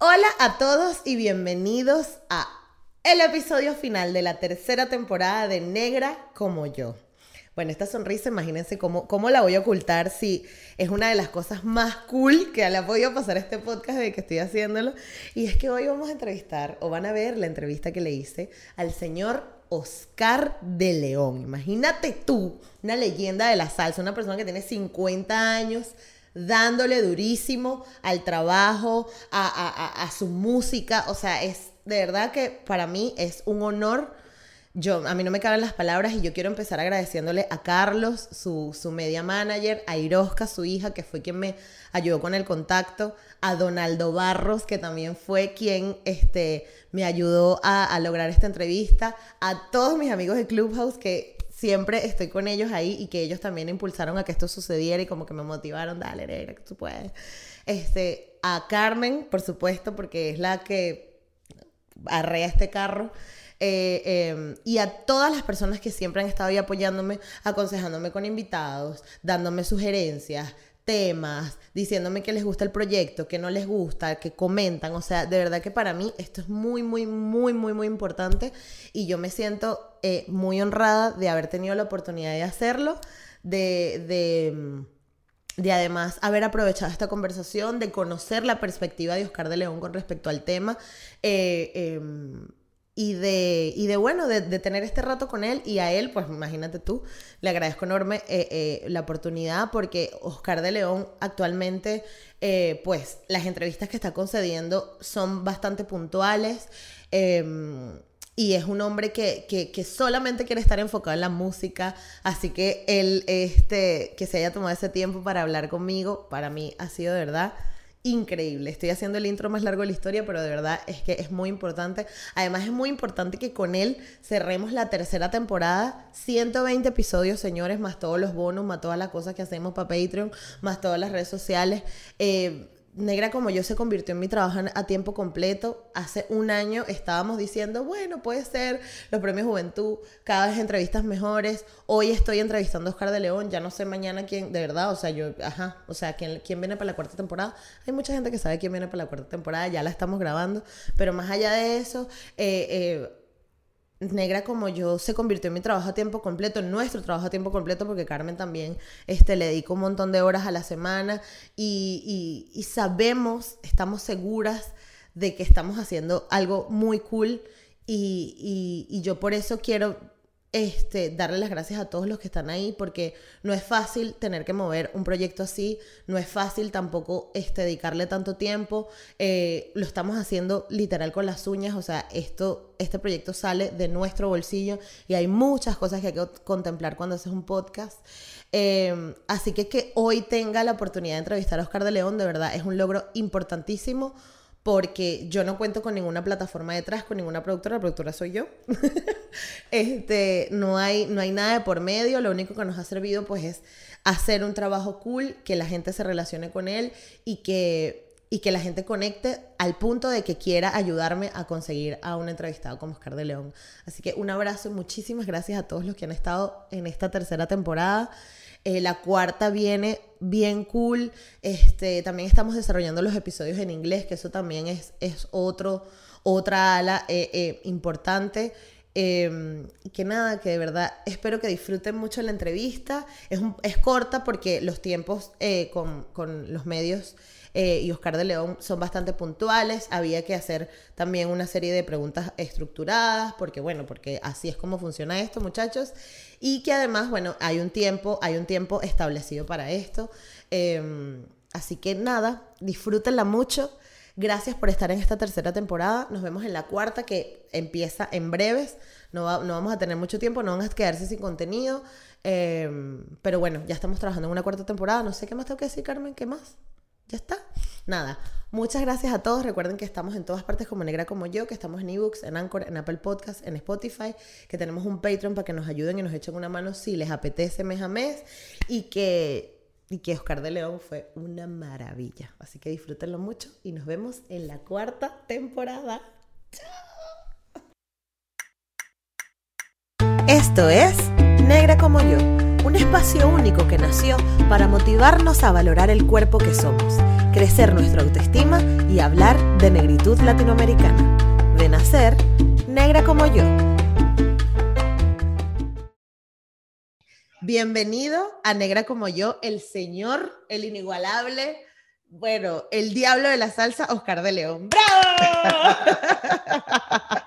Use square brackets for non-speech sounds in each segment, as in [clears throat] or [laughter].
Hola a todos y bienvenidos a el episodio final de la tercera temporada de Negra como yo. Bueno, esta sonrisa, imagínense cómo, cómo la voy a ocultar si es una de las cosas más cool que le ha podido pasar este podcast de que estoy haciéndolo. Y es que hoy vamos a entrevistar, o van a ver la entrevista que le hice al señor Oscar de León. Imagínate tú, una leyenda de la salsa, una persona que tiene 50 años dándole durísimo al trabajo, a, su música. O sea, es de verdad que para mí es un honor. Yo, a mí no me caben las palabras y yo quiero empezar agradeciéndole a Carlos, su, su media manager, a Irosca, su hija, que fue quien me ayudó con el contacto, a Donaldo Barros, que también fue quien este, me ayudó a, a lograr esta entrevista, a todos mis amigos de Clubhouse que siempre estoy con ellos ahí y que ellos también impulsaron a que esto sucediera y como que me motivaron, dale, Negra, que tú puedes. Este, a Carmen, por supuesto, porque es la que arrea este carro. Eh, em, y a todas las personas que siempre han estado ahí apoyándome, aconsejándome con invitados, dándome sugerencias, temas, diciéndome que les gusta el proyecto, que no les gusta, que comentan. O sea, de verdad que para mí esto es muy, muy, muy, muy, muy importante y yo me siento eh, muy honrada de haber tenido la oportunidad de hacerlo, de, de, de, además haber aprovechado esta conversación, de conocer la perspectiva de Oscar de León con respecto al tema. Eh, em, y de, y de bueno, de, tener este rato con él y a él, pues imagínate tú, le agradezco enorme eh, eh, la oportunidad porque Oscar de León actualmente, eh, pues las entrevistas que está concediendo son bastante puntuales em, y es un hombre que, que, solamente quiere estar enfocado en la música, así que él, este, que se haya tomado ese tiempo para hablar conmigo, para mí ha sido de verdad increíble. Estoy haciendo el intro más largo de la historia, pero de verdad es que es muy importante. Además es muy importante que con él cerremos la tercera temporada. 120 episodios, señores, más todos los bonos, más todas las cosas que hacemos para Patreon, más todas las redes sociales. Eh, Negra como yo se convirtió en mi trabajo a tiempo completo. Hace un año estábamos diciendo, bueno, puede ser los premios Juventud, cada vez entrevistas mejores. Hoy estoy entrevistando a Oscar de León, ya no sé mañana quién, de verdad, o sea, yo, ajá, o sea, quién, quién viene para la cuarta temporada. Hay mucha gente que sabe quién viene para la cuarta temporada, ya la estamos grabando, pero más allá de eso, eh, eh negra como yo se convirtió en mi trabajo a tiempo completo, en nuestro trabajo a tiempo completo, porque Carmen también este, le dedica un montón de horas a la semana y, y, sabemos, estamos seguras de que estamos haciendo algo muy cool y, y yo por eso quiero este, darle las gracias a todos los que están ahí, porque no es fácil tener que mover un proyecto así, no es fácil tampoco este, dedicarle tanto tiempo, eh, lo estamos haciendo literal con las uñas, o sea, esto, este proyecto sale de nuestro bolsillo y hay muchas cosas que hay que contemplar cuando haces un podcast. Eh, así que que hoy tenga la oportunidad de entrevistar a Oscar de León, de verdad, es un logro importantísimo porque yo no cuento con ninguna plataforma detrás, con ninguna productora, la productora soy yo. [laughs] este, no hay, no hay nada de por medio, lo único que nos ha servido pues es hacer un trabajo cool, que la gente se relacione con él y que, y que la gente conecte al punto de que quiera ayudarme a conseguir a un entrevistado como Oscar de León. Así que un abrazo y muchísimas gracias a todos los que han estado en esta tercera temporada. Eh, la cuarta viene bien cool. Este, también estamos desarrollando los episodios en inglés, que eso también es, es otro, otra ala eh, eh, importante. Em, que nada, que de verdad espero que disfruten mucho la entrevista. Es, es corta porque los tiempos con, con los medios eh, y Oscar de León son bastante puntuales. Había que hacer también una serie de preguntas estructuradas, porque bueno, porque así es como funciona esto, muchachos. Y que además, bueno, hay un tiempo, hay un tiempo establecido para esto. Em, así que nada, disfrútenla mucho. Gracias por estar en esta tercera temporada. Nos vemos en la cuarta que empieza en breves. No, no vamos a tener mucho tiempo, no van a quedarse sin contenido. Em, pero bueno, ya estamos trabajando en una cuarta temporada. No sé qué más tengo que decir, Carmen. ¿Qué más? Ya está. Nada. Muchas gracias a todos. Recuerden que estamos en todas partes como Negra como yo, que estamos en ebooks, en Anchor, en Apple Podcast, en Spotify, que tenemos un Patreon para que nos ayuden y nos echen una mano si les apetece mes a mes y que y que Oscar de León fue una maravilla. Así que disfrútenlo mucho y nos vemos en la cuarta temporada. Esto es Negra como yo, un espacio único que nació para motivarnos a valorar el cuerpo que somos, crecer nuestra autoestima y hablar de negritud latinoamericana. De nacer, negra como yo. Bienvenido a Negra como yo, el señor, el inigualable, bueno, el diablo de la salsa, Oscar de León. ¡Bravo! [laughs]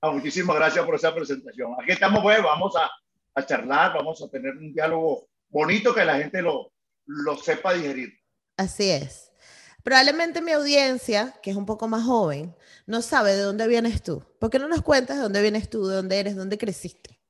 Ah, muchísimas gracias por esa presentación. Aquí estamos, pues, vamos a, a, charlar, vamos a tener un diálogo bonito que la gente lo, lo sepa digerir. Así es. Probablemente mi audiencia, que es un poco más joven, no sabe de dónde vienes tú. ¿Por qué no nos cuentas de dónde vienes tú, de dónde eres, dónde creciste?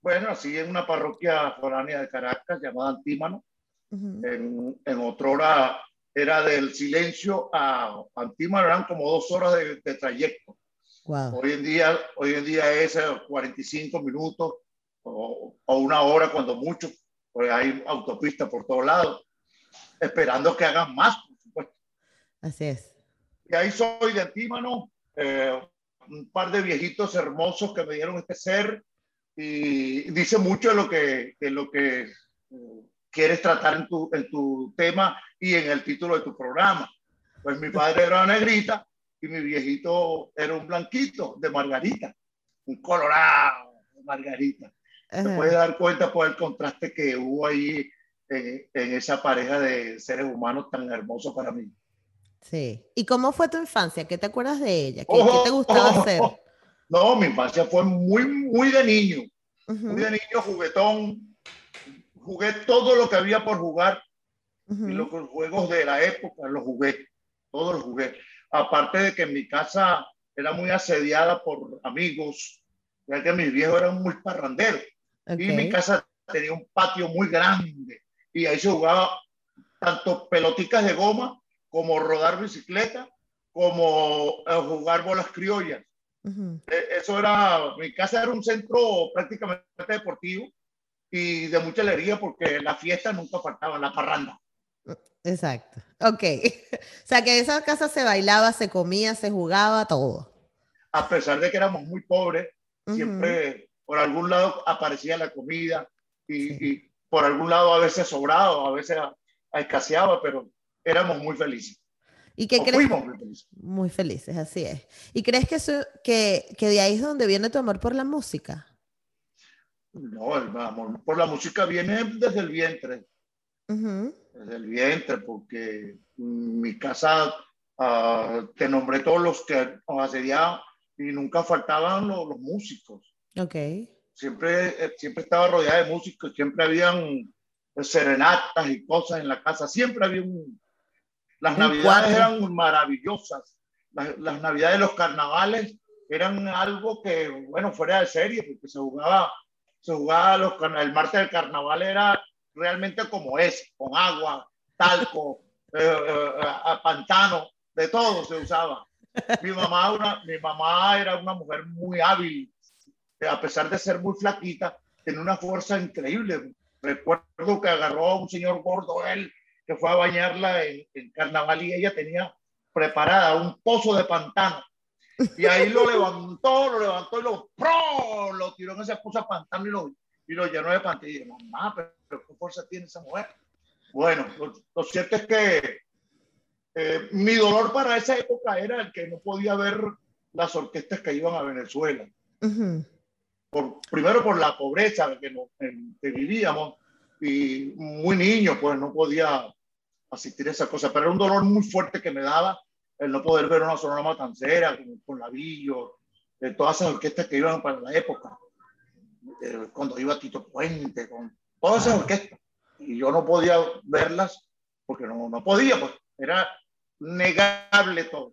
Bueno, así en una parroquia foránea de Caracas llamada Antímano. Uh -huh. en, en otra hora era del silencio a Antímano, eran como dos horas de, de trayecto. Wow. Hoy, en día, hoy en día es 45 minutos o, o una hora cuando mucho, pues hay autopista por todos lados, esperando que hagan más, por supuesto. Así es. Y ahí soy de Antímano, eh, un par de viejitos hermosos que me dieron este ser y dice mucho de lo que, de lo que eh, quieres tratar en tu, en tu tema y en el título de tu programa. Pues mi padre era una negrita y mi viejito era un blanquito de Margarita, un colorado de Margarita. Te puedes dar cuenta por el contraste que hubo ahí en, en, esa pareja de seres humanos tan hermosos para mí. Sí. ¿Y cómo fue tu infancia? ¿Qué te acuerdas de ella? ¿Qué, oh, ¿qué te gustaba oh, hacer? No, mi infancia fue muy, muy de niño. Uh -huh. Muy de niño, juguetón. Jugué todo lo que había por jugar. Uh -huh. Y los juegos de la época los jugué. Todos los jugué aparte de que en mi casa era muy asediada por amigos, ya que mis viejos eran muy parranderos. Okay. Y mi casa tenía un patio muy grande y ahí se jugaba tanto peloticas de goma como rodar bicicleta, como eh, jugar bolas criollas. Uh -huh. Eso era, mi casa era un centro prácticamente deportivo y de mucha alegría porque la fiesta nunca faltaba, la parranda. Exacto. Ok. [laughs] O sea que en esa casa se bailaba, se comía, se jugaba, todo. A pesar de que éramos muy pobres, uh -huh. siempre por algún lado aparecía la comida y, sí. y, por algún lado a veces sobraba, a veces escaseaba, pero éramos muy felices. ¿Y qué crees? Fuimos muy felices. Muy felices, así es. ¿Y crees que, eso, que, que de ahí es donde viene tu amor por la música? No, el amor por la música viene desde el vientre. Uh -huh desde el vientre, porque mi casa uh, te nombré todos los que nos asediaban y nunca faltaban los, los músicos. Ok. Siempre, eh, siempre estaba rodeada de músicos, siempre habían serenatas y cosas en la casa, siempre había un... Las un navidades eran maravillosas, las, las navidades, los carnavales eran algo que, bueno, fuera de serie, porque se jugaba, se jugaba los, el martes del carnaval era realmente como es, con agua, talco, [laughs] eh, eh, pantano, de todo se usaba. Mi mamá, una, mi mamá era una mujer muy hábil, a pesar de ser muy flaquita, tenía una fuerza increíble. Recuerdo que agarró a un señor gordo, él, que fue a bañarla en, en carnaval y ella tenía preparada un pozo de pantano. Y ahí lo levantó, lo levantó y lo, ¡pro! lo tiró en ese pozo de pantano y lo, y lo llenó de pantano. Y dije, mamá, pero pero ¿qué fuerza tiene esa mujer? Bueno, lo, lo cierto es que eh, mi dolor para esa época era el que no podía ver las orquestas que iban a Venezuela. Uh -huh. Por, primero por la pobreza que, no, en, que vivíamos y muy niño, pues no podía asistir a esa cosa, pero era un dolor muy fuerte que me daba el no poder ver una sonora matancera como con Lavillo, de todas esas orquestas que iban para la época, eh, cuando iba Tito Puente, con todas esas orquestas. Y yo no podía verlas porque no, no podía, pues era negable todo.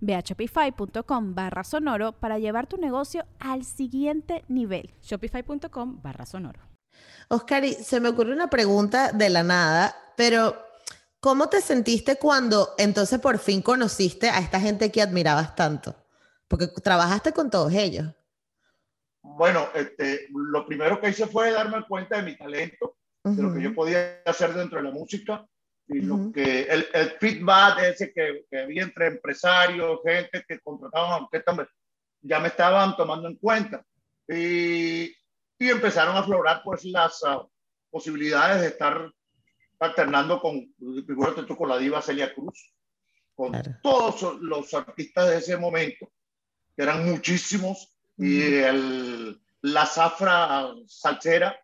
Ve a shopify.com barra sonoro para llevar tu negocio al siguiente nivel. Shopify.com barra sonoro. Oscar, se me ocurre una pregunta de la nada, pero ¿cómo te sentiste cuando entonces por fin conociste a esta gente que admirabas tanto? Porque trabajaste con todos ellos. Bueno, este, lo primero que hice fue darme cuenta de mi talento, de lo que yo podía hacer dentro de la música y lo que el, el, feedback ese que, que, había entre empresarios, gente que contrataban orquestas, ya me estaban tomando en cuenta. Y, y empezaron a aflorar pues las uh, posibilidades de estar alternando con, figúrate con la diva Celia Cruz, con todos los artistas de ese momento, que eran muchísimos, y el, la zafra salsera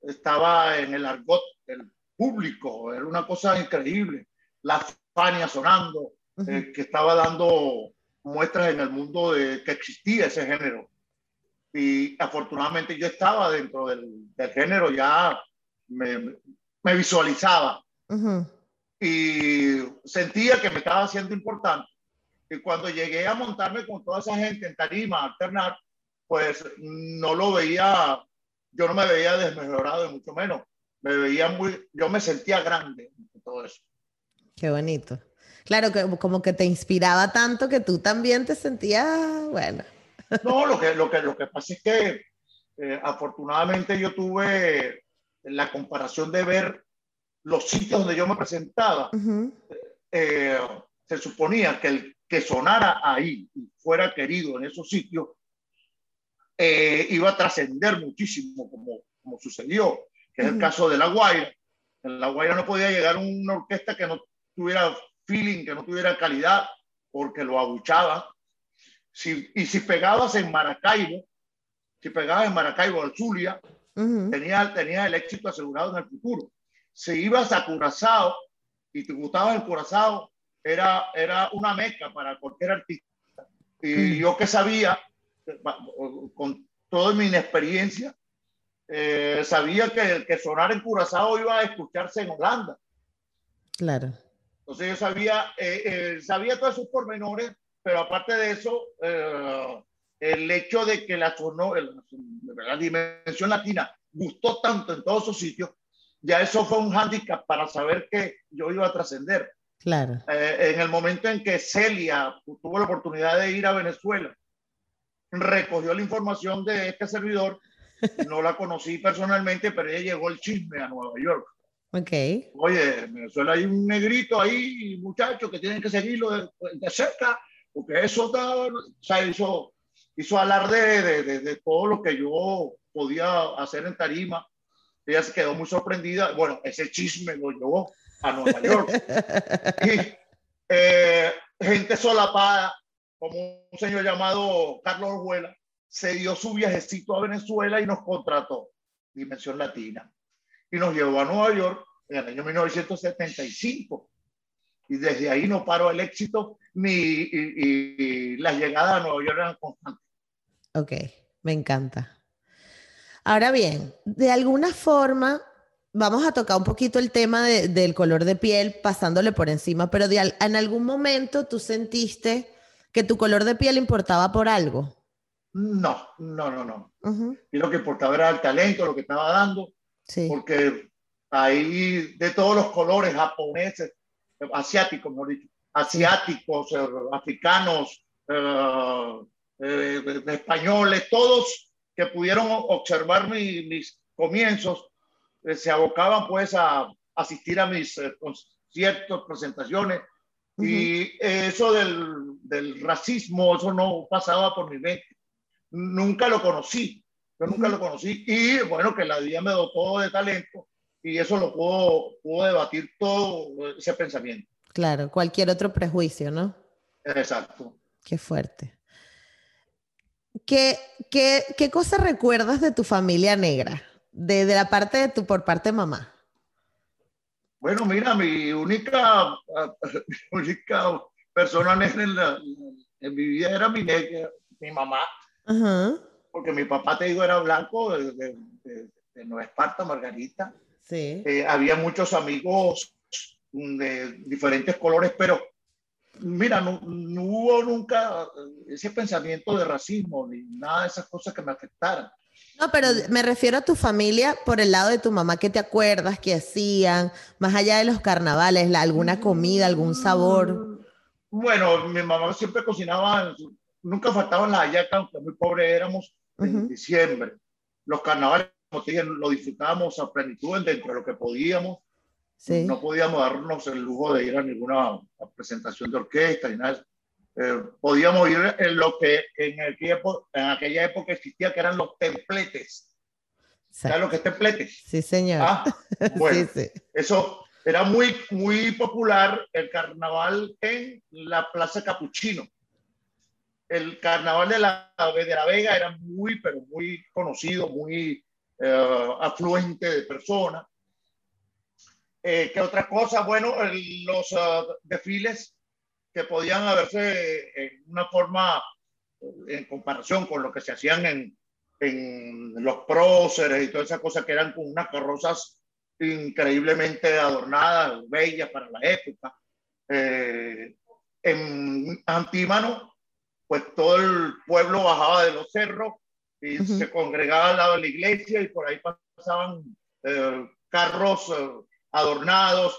estaba en el argot del público, era una cosa increíble. La Fania sonando, eh, que estaba dando muestras en el mundo de que existía ese género. Y afortunadamente yo estaba dentro del, del género, ya me, me visualizaba. Y sentía que me estaba haciendo importante. Y cuando llegué a montarme con toda esa gente en tarima, alternar, pues no lo veía, yo no me veía desmejorado, mucho menos me veía muy, yo me sentía grande todo eso. Qué bonito. Claro, que como que te inspiraba tanto que tú también te sentías, bueno. No, lo que, lo que, lo que pasa es que eh, afortunadamente yo tuve la comparación de ver los sitios donde yo me presentaba. Eh, se suponía que el que sonara ahí y fuera querido en esos sitios eh, iba a trascender muchísimo como, como sucedió que es el caso de La Guaira. En La Guaira no podía llegar una orquesta que no tuviera feeling, que no tuviera calidad, porque lo abuchaba. Si, y si pegabas en Maracaibo, si pegabas en Maracaibo o Zulia, tenía, tenía el éxito asegurado en el futuro. Si ibas a Curazao y te gustaba el Curazao, era, era una meca para cualquier artista. Y yo que sabía, con toda mi inexperiencia, eh, sabía que que sonar en Curazao iba a escucharse en Holanda. Claro. Entonces yo sabía, eh, eh, sabía todos esos pormenores, pero aparte de eso, el hecho de que la, la dimensión latina gustó tanto en todos esos sitios, ya eso fue un hándicap para saber que yo iba a trascender. Claro. en el momento en que Celia tuvo la oportunidad de ir a Venezuela, recogió la información de este servidor no la conocí personalmente, pero ella llegó el chisme a Nueva York. Ok. Oye, en Venezuela hay un negrito ahí, muchachos, que tienen que seguirlo de, de cerca, porque eso o sea, hizo, hizo alarde de, de, de, todo lo que yo podía hacer en Tarima. Ella se quedó muy sorprendida. Bueno, ese chisme lo llevó a Nueva York. [laughs] y eh, gente solapada, como un señor llamado Carlos Orjuela, se dio su viajecito a Venezuela y nos contrató, Dimensión Latina, y nos llevó a Nueva York en el año 1975. Y desde ahí no paró el éxito ni las llegadas a Nueva York eran constantes. Ok, me encanta. Ahora bien, de alguna forma, vamos a tocar un poquito el tema de, del color de piel, pasándole por encima, pero en algún momento tú sentiste que tu color de piel importaba por algo. No, no, no, no. Y lo que importaba era el talento, lo que estaba dando. Sí. Porque ahí de todos los colores, japoneses, asiáticos, mejor dicho, asiáticos, eh, africanos, eh, eh, españoles, todos que pudieron observar mis comienzos, se abocaban pues a asistir a mis conciertos, presentaciones, Y eso del, del, racismo, eso no pasaba por mi mente. Nunca lo conocí, yo nunca lo conocí. Y bueno, que la vida me dotó de talento y eso lo puedo, puedo debatir todo ese pensamiento. Claro, cualquier otro prejuicio, ¿no? Exacto. Qué fuerte. ¿Qué, qué, qué cosa recuerdas de tu familia negra? De, de, la parte de tu, por parte de mamá. Bueno, mira, mi única, [laughs] mi única persona negra en, la, en, mi vida era mi negra, mi mamá. Porque mi papá, te digo, era blanco de, de, de Nueva Esparta, Margarita. Sí. Eh, había muchos amigos de diferentes colores, pero mira, no, no, hubo nunca ese pensamiento de racismo ni nada de esas cosas que me afectaran. No, pero me refiero a tu familia por el lado de tu mamá, ¿qué te acuerdas que hacían? Más allá de los carnavales, la, alguna comida, algún sabor. Bueno, mi mamá siempre cocinaba, nunca faltaban las hallacas, aunque muy pobres éramos, en diciembre. Los carnavales, como te dije, lo disfrutábamos a plenitud dentro de lo que podíamos. Sí. No podíamos darnos el lujo de ir a ninguna presentación de orquesta ni nada. Eh, podíamos ir en lo que en, aquella época, en aquella época existía, que eran los templetes. ¿Sabes lo que es templetes? Sí, señor. Ah, [laughs] bueno, sí, sí. eso era muy, muy popular el carnaval en la Plaza Capuchino. El carnaval de la, de la Vega era muy, pero muy conocido, muy eh, afluente de personas. Eh, ¿Qué otra cosa? Bueno, el, los uh, desfiles que podían haberse en una forma, en comparación con lo que se hacían en, en los próceres y todas esas cosas que eran con unas carrozas increíblemente adornadas, bellas para la época. Eh, en Antímano, pues todo el pueblo bajaba de los cerros y uh -huh. se congregaba al lado de la iglesia y por ahí pasaban eh, carros eh, adornados,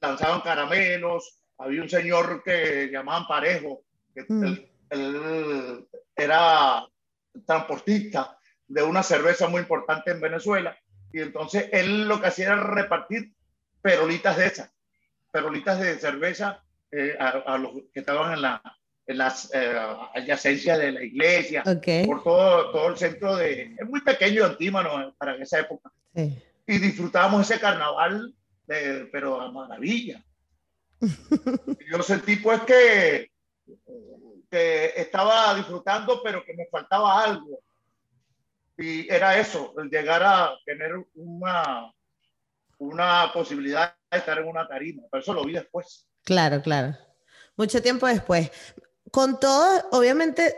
lanzaban caramelos. Había un señor que llamaban Parejo, que mm. él, él era transportista de una cerveza muy importante en Venezuela. Y entonces él lo que hacía era repartir perolitas de esas, perolitas de cerveza eh, a, a, los que estaban en, la, las eh, adyacencias de la iglesia, okay. por todo, todo el centro de... Es muy pequeño Antímano para esa época. Sí. Y disfrutábamos ese carnaval, de, pero a maravilla. [laughs] Yo sentí pues que, que estaba disfrutando, pero que me faltaba algo. Y era eso, el llegar a tener una, una posibilidad de estar en una tarima. Pero eso lo vi después. Claro, claro. Mucho tiempo después. Con todo, obviamente,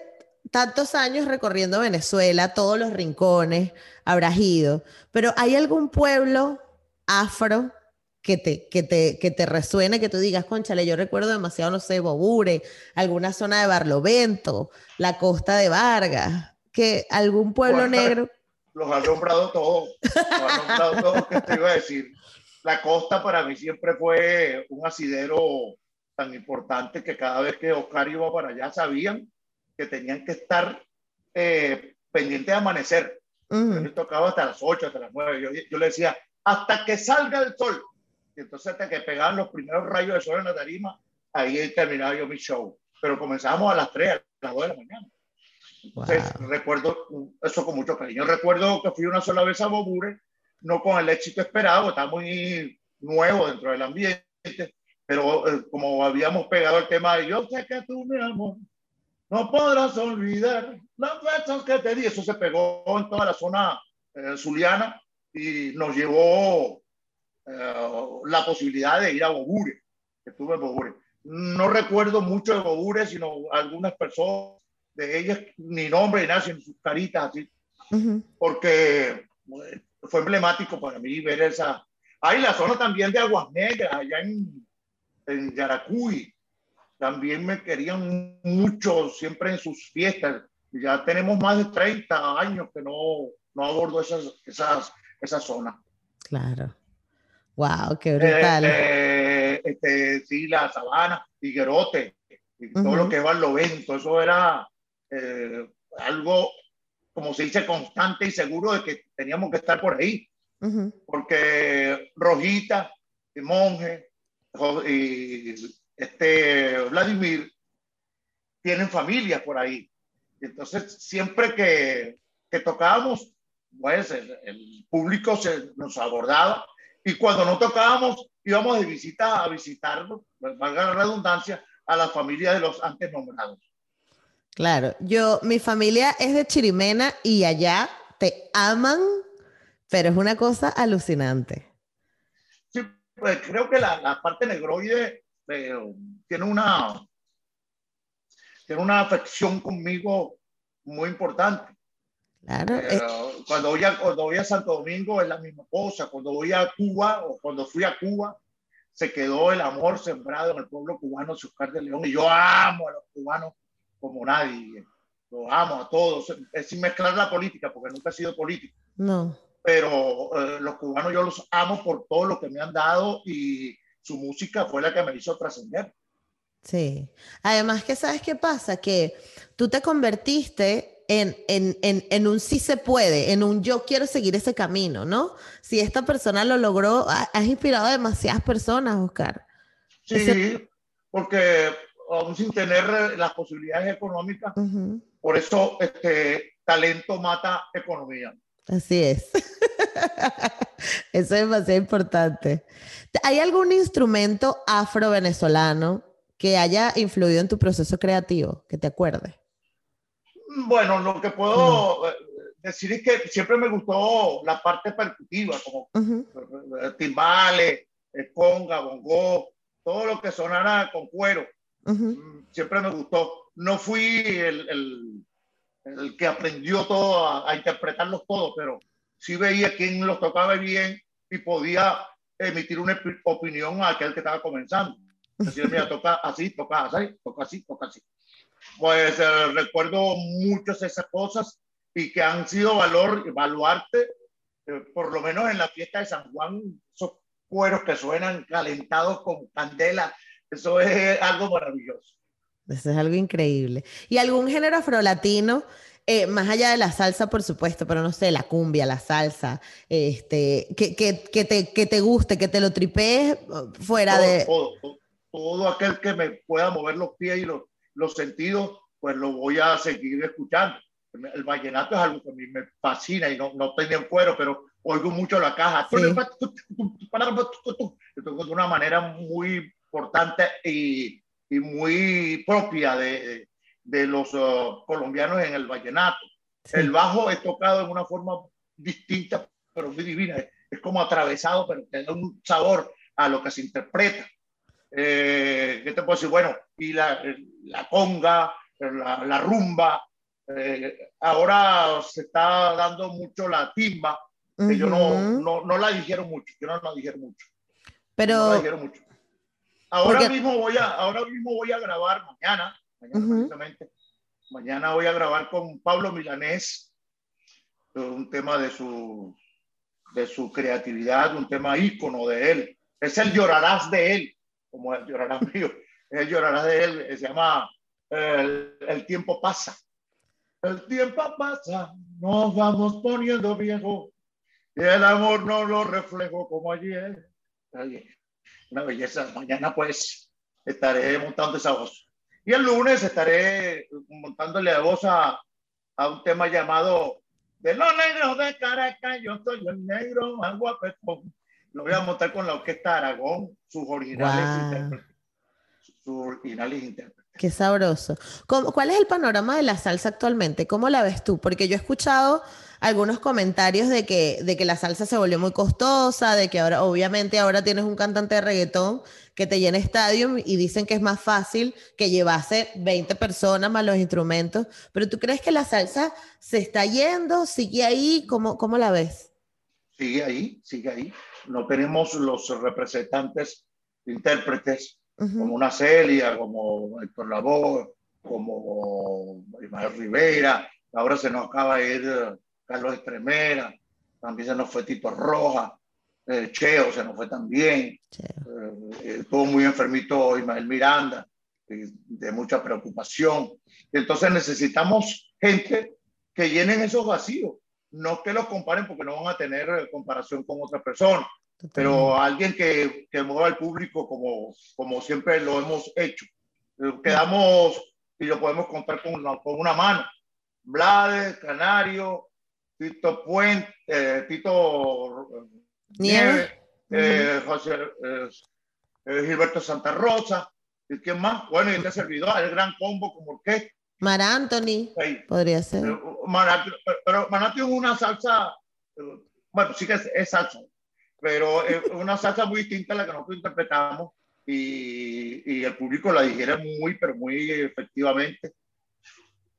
tantos años recorriendo Venezuela, todos los rincones, habrás ido, pero ¿hay algún pueblo afro que te, que te, que te resuene, que tú digas, conchale, yo recuerdo demasiado, no sé, Bobure, alguna zona de Barlovento, la costa de Vargas, que algún pueblo Bueno, negro. [laughs] Los ha nombrado todos, los ha nombrado todos, que te iba a decir. La costa para mí siempre fue un asidero tan importante que cada vez que Oscar iba para allá sabían que tenían que estar eh, pendientes de amanecer. Uh -huh. Yo les tocaba hasta las 8, hasta las 9. Yo, yo le decía, hasta que salga el sol. Y entonces hasta que pegaban los primeros rayos de sol en la tarima, ahí terminaba yo mi show. Pero comenzábamos a las 3, a las 2 de la mañana. Entonces wow. recuerdo eso con mucho cariño. Recuerdo que fui una sola vez a Bobure, no con el éxito esperado, está muy nuevo dentro del ambiente, pero eh, como habíamos pegado el tema de yo sé que tú, mi amor, no podrás olvidar los besos que te di. Eso se pegó en toda la zona eh, zuliana y nos llevó eh, la posibilidad de ir a Bobure, que estuve en Bobure. No recuerdo mucho de Bobure, sino algunas personas de ellas, ni nombre ni nada, sino sus caritas así, Uh -huh. porque bueno, fue emblemático para mí ver esa. Hay la zona también de Aguas Negras, allá en, en Yaracuy, también me querían mucho siempre en sus fiestas. Ya tenemos más de 30 años que no, no abordo esas, esas, esa zona. Claro. Wow, qué brutal. Eh, eh, este, sí, la sabana, Higuerote, y uh -huh. todo lo que va al Lovento, eso era eh, algo, como se dice, constante y seguro de que teníamos que estar por ahí. Uh -huh. Porque Rojita, Monje, este Vladimir tienen familias por ahí. Entonces, siempre que, que tocábamos, pues el, público se nos abordaba y cuando no tocábamos, íbamos de visita a visitar, valga la redundancia, a las familias de los antes nombrados. Claro, yo, mi familia es de Chirimena y allá te aman, pero es una cosa alucinante. Pues creo que la, la parte negroide eh, tiene una tiene una afección conmigo muy importante. Claro. Eh, cuando, voy a, cuando voy a Santo Domingo es la misma cosa. Cuando voy a Cuba o cuando fui a Cuba, se quedó el amor sembrado en el pueblo cubano Oscar de León. Y yo amo a los cubanos como nadie. Los amo a todos, es sin mezclar la política, porque nunca he sido político. No. Pero eh, los cubanos yo los amo por todo lo que me han dado y su música fue la que me hizo trascender. Sí. Además que sabes qué pasa, que tú te convertiste en, en, en, en, un sí se puede, en un yo quiero seguir ese camino, ¿no? Si esta persona lo logró, has inspirado a demasiadas personas, Oscar. Sí, porque aún sin tener las posibilidades económicas, por eso este talento mata economía. Así es. [laughs] Eso es demasiado importante. ¿Hay algún instrumento afro-venezolano que haya influido en tu proceso creativo, que te acuerdes? Bueno, lo que puedo eh, decir es que siempre me gustó la parte percutiva, como timbales, conga, bongo, todo lo que sonara con cuero. Mm, siempre me gustó. No fui el, el, el que aprendió todo, a, interpretarlos todos, pero sí veía quién los tocaba bien y podía emitir una opinión a aquel que estaba comenzando. Decir, así, toca así, toca así, toca así. Pues eh, recuerdo muchas esas cosas y que han sido valor, baluarte, eh, por lo menos en la fiesta de San Juan, esos cueros que suenan calentados con candela, eso es algo maravilloso. Eso es algo increíble. ¿Y algún género afrolatino? Eh, más allá de la salsa, por supuesto, pero no sé, la cumbia, la salsa, este, que, que, que, te, que te guste, que te lo tripees fuera todo, de... Todo, todo, todo aquel que me pueda mover los pies y los, los sentidos, pues lo voy a seguir escuchando. El vallenato es algo que a mí me fascina y no, no tenía en cuero, pero oigo mucho la caja. Sí. De una manera muy importante y, y muy propia de, de los uh, colombianos en el vallenato. Sí. El bajo es tocado en una forma distinta, pero muy divina. Es, es como atravesado, pero tiene un sabor a lo que se interpreta. Eh, ¿Qué te puedo decir? Bueno, y la, la conga, la, la rumba. Eh, ahora se está dando mucho la timba, que uh -huh. yo no, no, no, la dijeron mucho, yo no la dijeron mucho. Pero... No la dijeron mucho. Ahora, Porque... mismo voy a, ahora mismo voy a grabar mañana, mañana, uh -huh. mañana voy a grabar con Pablo Milanés un tema de su, de su creatividad, un tema ícono de él. Es el llorarás de él como el llorará [laughs] mío, el llorará de él, se llama el, el, tiempo pasa. El tiempo pasa, nos vamos poniendo viejos y el amor no lo reflejo como ayer. Una belleza. Mañana pues estaré montando esa voz. Y el lunes estaré montándole a voz a, a un tema llamado De los negros de Caracas, yo soy el negro más guapetón lo voy a montar con la Orquesta Aragón, sus originales wow. Sus originales intérpretes. Qué sabroso. ¿Cuál es el panorama de la salsa actualmente? ¿Cómo la ves tú? Porque yo he escuchado algunos comentarios de que, de que la salsa se volvió muy costosa, de que ahora, obviamente, ahora tienes un cantante de reggaetón que te llena estadio y dicen que es más fácil que llevase 20 personas más los instrumentos. Pero ¿tú crees que la salsa se está yendo? ¿Sigue ahí? ¿Cómo, cómo la ves? Sigue ahí, sigue ahí no tenemos los representantes intérpretes uh -huh. como una Celia, como Héctor Lavoe, como Ismael Rivera, ahora se nos acaba de ir Carlos Estremera, también se nos fue Tito Roja, eh, Cheo se nos fue también, eh, estuvo muy enfermito Ismael Miranda, de mucha preocupación. Entonces necesitamos gente que llenen esos vacíos no que los comparen porque no van a tener comparación con otras personas. pero alguien que, que mueva al público como, como siempre lo hemos hecho. Eh, quedamos y lo podemos contar con una, con una mano. Blades, Canario, Tito Puente, eh, Tito Nieve, eh, José, Gilberto Santa Rosa, ¿y quién más? Bueno, y este servidor, el gran combo como orquesta. Mar Anthony, podría ser. Pero, Mar Anthony es una salsa, bueno, sí que es salsa, pero es una salsa muy distinta a la que nosotros interpretamos y, y el público la digiere muy, pero muy efectivamente.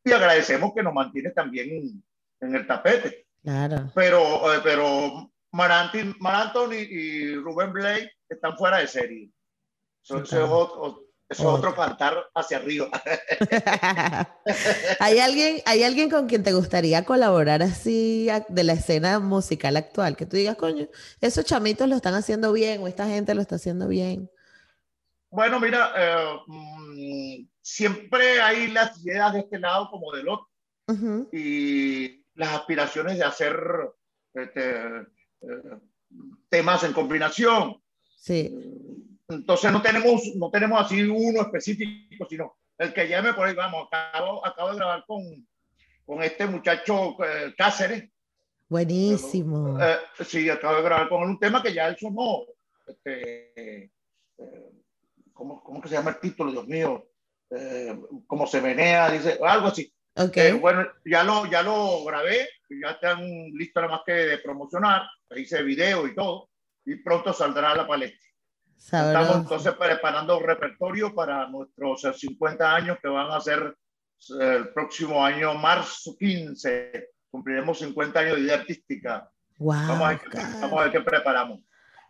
Y agradecemos que nos mantiene también en el tapete. Claro. Pero, eh, pero Marantoni, y Rubén Blake están fuera de serie. Eso, es otro, es otro cantar hacia arriba. [laughs] ¿Hay, alguien, ¿Hay alguien con quien te gustaría colaborar así de la escena musical actual? Que tú digas, coño, esos chamitos lo están haciendo bien o esta gente lo está haciendo bien. Bueno, mira, eh, mm, siempre hay las ideas de este lado como del otro. Y las aspiraciones de hacer este, eh, temas en combinación. Sí. Entonces no tenemos, no tenemos así uno específico, sino el que llame por ahí, vamos, acabo, acabo de grabar con, con este muchacho eh, Cáceres. Buenísimo. sí, acabo de grabar con él un tema que ya él sonó. Este, ¿cómo, ¿cómo que se llama el título, Dios mío? Eh, como se menea, dice, algo así. Okay. Eh, bueno, ya lo, ya lo grabé, ya están listos nada más que de promocionar, hice video y todo, y pronto saldrá a la palestra. Estamos entonces preparando un repertorio para nuestros 50 años que van a ser eh, el próximo año, marzo 15. Cumpliremos 50 años de vida artística. Wow, vamos, a ver, vamos a ver qué preparamos.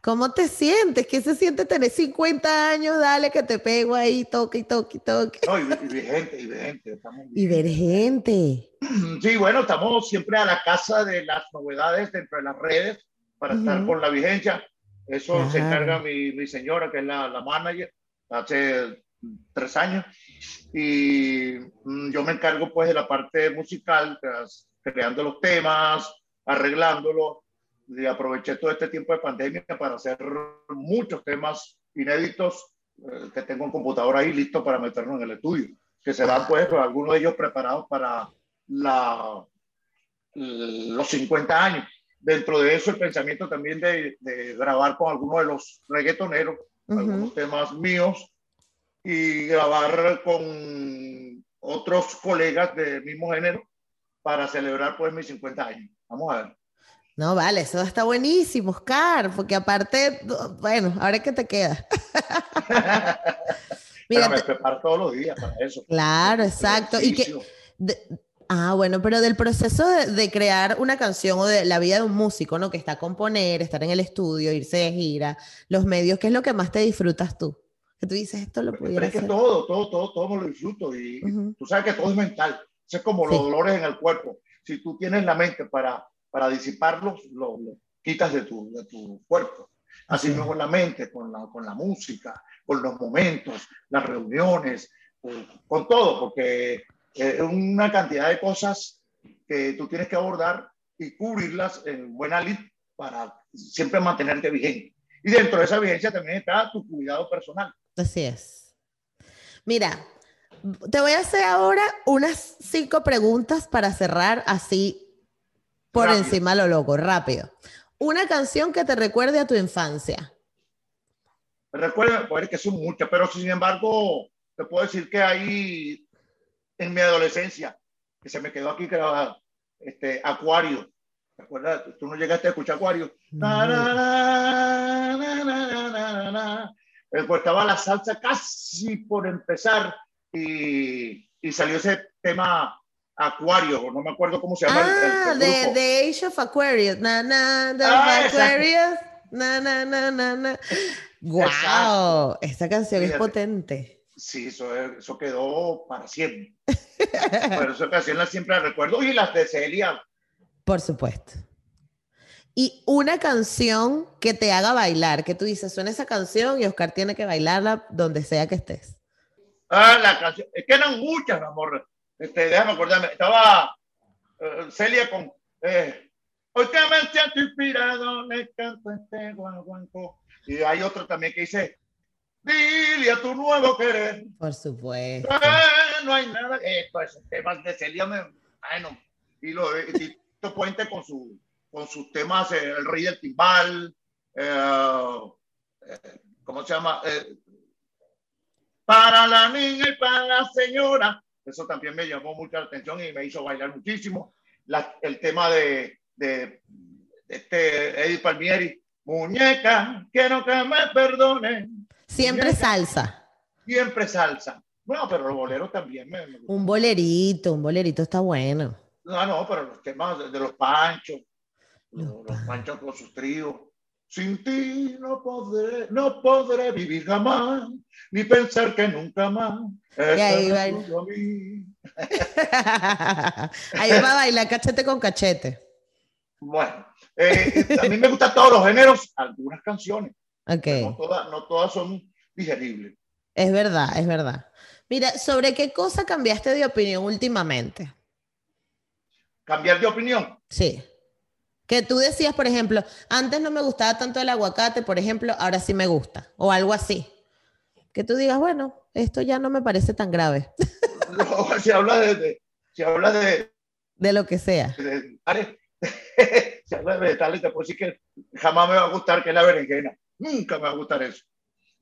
¿Cómo te sientes? ¿Qué se siente tener 50 años? Dale que te pego ahí, toque, toque, toque. No, y, vigente, y vigente. Estamos y vigente. [clears throat] Sí, bueno, estamos siempre a la casa de las novedades dentro de las redes para estar con la vigencia. Eso se encarga mi, mi, señora, que es la, la manager, hace tres años. Y mm, yo me encargo pues de la parte musical, creando los temas, arreglándolos y aproveché todo este tiempo de pandemia para hacer muchos temas inéditos eh, que tengo un computador ahí listo para meternos en el estudio, que se van pues algunos de ellos preparados para la, los 50 años. Dentro de eso el pensamiento también de, de grabar con algunos de los reggaetoneros, algunos temas míos, y grabar con otros colegas del mismo género para celebrar pues mis 50 años. Vamos a ver. No, vale, eso está buenísimo, Oscar, porque aparte, bueno, ahora que te queda. [laughs] Mira, me preparo todos los días para eso. Claro, exacto. Y que, ah, bueno, pero del proceso de, crear una canción o de la vida de un músico, ¿no? Que está a componer, estar en el estudio, irse de gira, los medios, ¿qué es lo que más te disfrutas tú? Que tú dices, esto lo pudiera hacer. Es que todo, todo, todo, todo me lo disfruto y tú sabes que todo es mental. es como los dolores en el cuerpo. Si tú tienes la mente para para disiparlos, lo, quitas de tu, de tu cuerpo. Así mismo con la mente, con la, con la música, con los momentos, las reuniones, con, todo, porque es una cantidad de cosas que tú tienes que abordar y cubrirlas en buena lid para siempre mantenerte vigente. Y dentro de esa vigencia también está tu cuidado personal. Así es. Mira, te voy a hacer ahora unas cinco preguntas para cerrar así por encima lo loco, rápido. Una canción que te recuerde a tu infancia. Me recuerda, puede que son muchas, pero sin embargo, te puedo decir que hay en mi adolescencia, que se me quedó aquí grabado, este, Acuario. ¿Te acuerdas? Tú no llegaste a escuchar Acuario. pues estaba la salsa casi por empezar y, y salió ese tema Acuario, no me acuerdo cómo se llama. Ah, de The Age of Aquarius. Na, na, the ah, Aquarius. Na, na, na, na, na. ¡Wow! Esta canción es potente. Sí, eso, eso quedó para siempre. Pero esa canción la siempre la recuerdo. Y las de Celia. Por supuesto. Y una canción que te haga bailar, que tú dices, suena esa canción y Oscar tiene que bailarla donde sea que estés. Ah, la canción. Es que eran muchas, amor. Este, déjame acordarme, estaba eh, Celia con eh, Hoy te me estoy inspirado, le canto este guaguanco. Y hay otro también que dice, dile a tu nuevo querer. Por supuesto. no hay nada. Esto es temas de Celia, bueno, y lo y Puente con, su, con sus temas, eh, El Rey del Timbal, eh, eh, ¿cómo se llama? para la niña y para la señora. Eso también me llamó mucha atención y me hizo bailar muchísimo. La, el tema de, de, este Eddie Palmieri, muñeca, quiero que me perdone. Siempre salsa. Siempre salsa. Bueno, pero los boleros también me, Un bolerito, un bolerito está bueno. No, no, pero los temas de, los panchos, los, panchos con sus tríos. Sin ti no podré, no podré vivir jamás, ni pensar que nunca más. Y ahí va. ahí va a bailar cachete con cachete. Bueno, eh, a mí me gustan todos los géneros, algunas canciones. Okay. No, todas, no todas son digeribles. Es verdad, es verdad. Mira, ¿sobre qué cosa cambiaste de opinión últimamente? ¿Cambiar de opinión? Sí. Que tú decías, por ejemplo, antes no me gustaba tanto el aguacate, por ejemplo, ahora sí me gusta, o algo así. Que tú digas, bueno, esto ya no me parece tan grave. [laughs] No, si habla de, si habla de, de lo que sea. De, [laughs] si habla de vegetales, puedo decir que jamás me va a gustar que la berenjena. Nunca me va a gustar eso.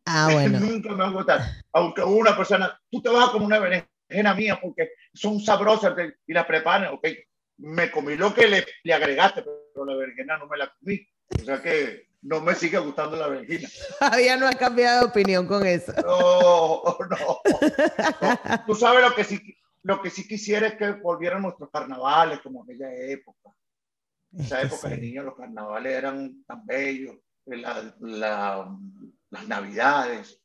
Ah, bueno. [laughs] Nunca me va a gustar. Aunque una persona, tú te vas a comer una berenjena mía porque son sabrosas y la preparan, ok. Me comí lo que le, le agregaste, pero la berenjena no me la comí. O sea que no me sigue gustando la berenjena. [laughs] Todavía no has cambiado de opinión con eso. No, no. Tú sabes lo que sí, lo que sí quisiera es que volvieran nuestros carnavales como aquella época. Esa época de niños los carnavales eran tan bellos. La, la, las navidades,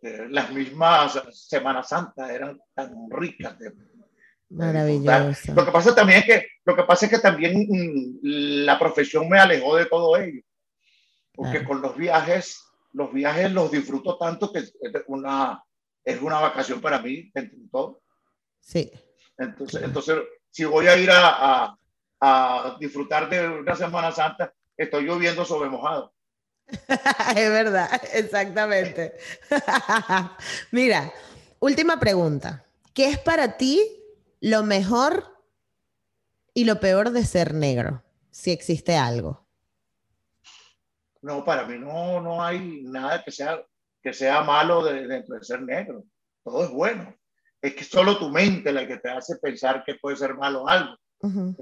eh, las mismas Semana Santa eran tan ricas. De, Maravilloso. Lo que pasa también es que, lo que pasa es que también mm, la profesión me alejó de todo ello. Porque con los viajes, los viajes los disfruto tanto que es una, es una vacación para mí, entre todo. Sí. Entonces, entonces si voy a ir a, a, a, disfrutar de una Semana Santa, estoy lloviendo sobre mojado. [laughs] es verdad, exactamente. [laughs] Mira, última pregunta. ¿Qué es para ti lo mejor y lo peor de ser negro? Si existe algo. No, para mí no, no hay nada que sea, que sea malo dentro de, ser negro. Todo es bueno. Es que solo tu mente la que te hace pensar que puede ser malo algo.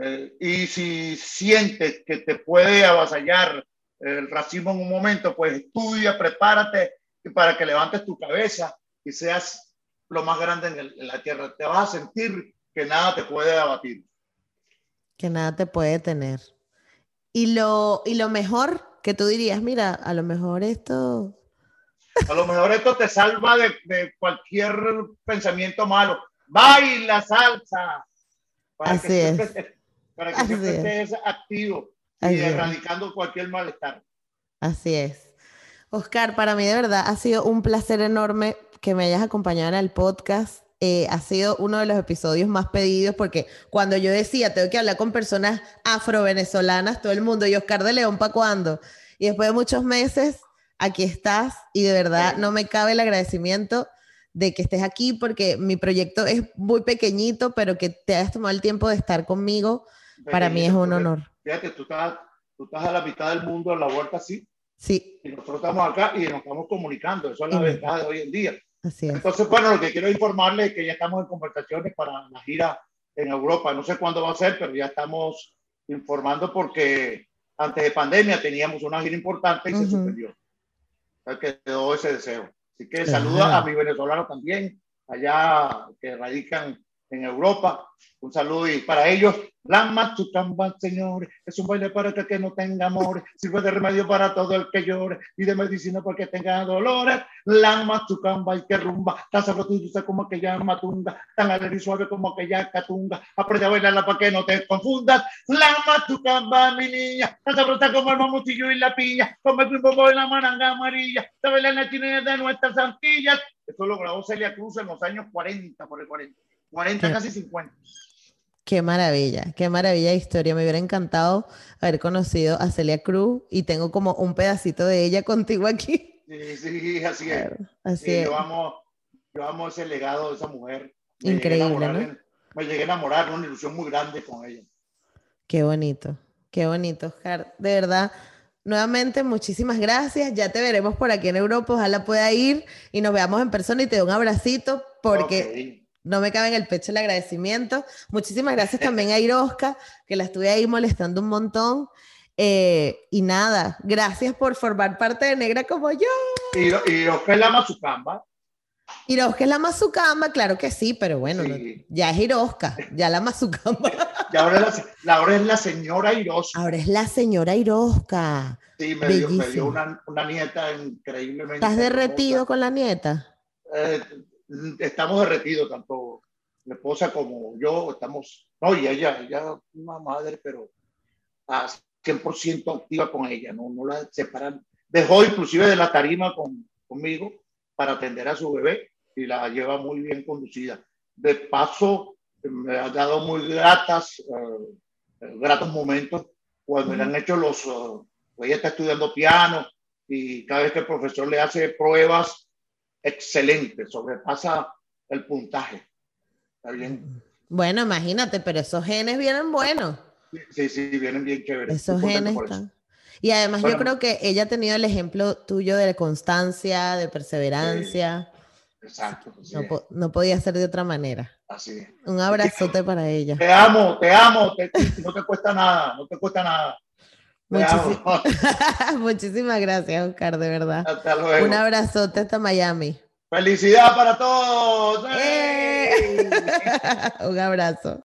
Eh, y si sientes que te puede avasallar el racismo en un momento, pues estudia, prepárate para que levantes tu cabeza y seas lo más grande en, la tierra. Te vas a sentir que nada te puede abatir. Que nada te puede tener. Y lo, y lo mejor que tú dirías, mira, a lo mejor esto... A lo mejor esto te salva de, de cualquier pensamiento malo. Baila salsa. Para Así que es. para que siempre estés activo y erradicando cualquier malestar. Así es. Oscar, para mí de verdad ha sido un placer enorme que me hayas acompañado en el podcast. Eh, ha sido uno de los episodios más pedidos porque cuando yo decía, tengo que hablar con personas afro-venezolanas, todo el mundo, y Oscar de León, ¿para cuándo? Y después de muchos meses, aquí estás y de verdad no me cabe el agradecimiento de que estés aquí porque mi proyecto es muy pequeñito, pero que te hayas tomado el tiempo de estar conmigo, para mí es un honor. Fíjate, tú estás, tú estás a la mitad del mundo a la vuelta así. Sí. Y nosotros estamos acá y nos estamos comunicando. Eso es la ventaja de hoy en día. Así es. Entonces, bueno, lo que quiero informarles es que ya estamos en conversaciones para la gira en Europa. No sé cuándo va a ser, pero ya estamos informando porque antes de pandemia teníamos una gira importante y se suspendió. O sea, quedó ese deseo. Así que saluda a mis venezolanos también, allá que radican en Europa. Un saludo y para ellos, la machucamba, señores, es un baile para que, que no tenga amor, sirve de remedio para todo el que llore y de medicina para que tenga dolores. La machucamba y que rumba, tan sabrosa como aquella matunga, tan alegre y suave como aquella catunga. Aprende a bailarla para que no te confundas. La machucamba, mi niña, tan sabrosa como el mamuchillo y la piña, como el pimpopo y la mananga amarilla, te bailan la chinilla de nuestras antillas. Esto lo grabó Celia Cruz en los años 40, por el 40. 40, casi 50. Qué maravilla, qué maravilla de historia. Me hubiera encantado haber conocido a Celia Cruz y tengo como un pedacito de ella [laughs] contigo aquí. Sí, sí, así es. Así Sí, es. yo, amo, yo amo ese legado de esa mujer. Increíble, llegué a enamorar ¿no? en- Me llegué a enamorar, una ilusión muy grande con ella. Qué bonito, qué bonito, Oscar. De verdad, nuevamente, muchísimas gracias. Ya te veremos por aquí en Europa. Ojalá pueda ir y nos veamos en persona y te doy un abracito porque. No me cabe en el pecho el agradecimiento. Muchísimas gracias también a Irosca, que la estuve ahí molestando un montón. Eh, y nada, gracias por formar parte de Negra como yo. Y, y Oscar la Mazucamba. Irosca es la Mazucamba, claro que sí, pero bueno, no- ya es Irosca, ya la Mazucamba. Y ahora es la, la- ahora es la señora Irosa. Ahora es la señora Irosca. Sí, me dio, me bellísimo. dio una, una nieta increíblemente. ¿Estás hermosa. derretido con la nieta? Eh, estamos derretidos, tanto mi esposa como yo. Estamos. No, y ella, ella una madre, pero a 100% activa con ella. No, no la separan. Dejó inclusive de la tarima con, conmigo para atender a su bebé y la lleva muy bien conducida. De paso, me ha dado muy gratas, eh, gratos momentos cuando le han hecho los. eh, ella está estudiando piano y cada vez que el profesor le hace pruebas, excelente, sobrepasa el puntaje. ¿Está bien? Bueno, imagínate, pero esos genes vienen buenos. Sí, sí, vienen bien chéveres. Esos genes eso. están. Y además yo creo que ella ha tenido el ejemplo tuyo de constancia, de perseverancia. Exacto. Así, No, po- no podía ser de otra manera. así es. Un abrazote para ella. Te amo, te amo, te- no te cuesta nada, no te cuesta nada. [laughs] Muchísimas gracias, Oscar, de verdad. Hasta luego. Un abrazote hasta Miami. Felicidad para todos. ¡Eh! [laughs] Un abrazo.